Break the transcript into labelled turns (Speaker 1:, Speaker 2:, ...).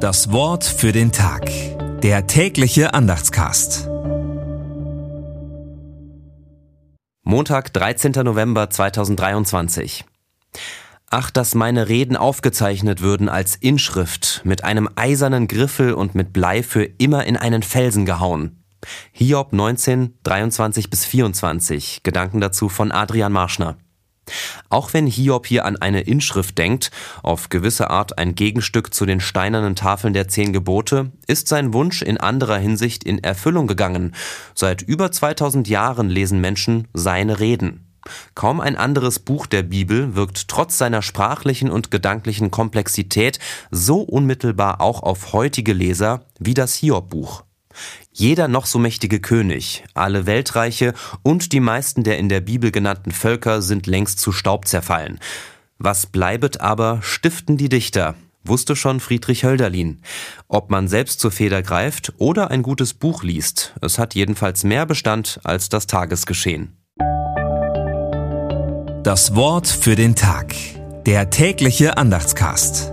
Speaker 1: Das Wort für den Tag. Der tägliche Andachtscast.
Speaker 2: Montag, 13. November 2023. Ach, dass meine Reden aufgezeichnet würden als Inschrift, mit einem eisernen Griffel und mit Blei für immer in einen Felsen gehauen. Hiob 19, 23 bis 24. Gedanken dazu von Adrian Marschner. Auch wenn Hiob hier an eine Inschrift denkt, auf gewisse Art ein Gegenstück zu den steinernen Tafeln der zehn Gebote, ist sein Wunsch in anderer Hinsicht in Erfüllung gegangen. Seit über 2000 Jahren lesen Menschen seine Reden. Kaum ein anderes Buch der Bibel wirkt trotz seiner sprachlichen und gedanklichen Komplexität so unmittelbar auch auf heutige Leser wie das Hiob-Buch. Jeder noch so mächtige König, alle Weltreiche und die meisten der in der Bibel genannten Völker sind längst zu Staub zerfallen. Was bleibet aber, stiften die Dichter, wusste schon Friedrich Hölderlin. Ob man selbst zur Feder greift oder ein gutes Buch liest, es hat jedenfalls mehr Bestand als das Tagesgeschehen.
Speaker 1: Das Wort für den Tag. Der tägliche Andachtscast.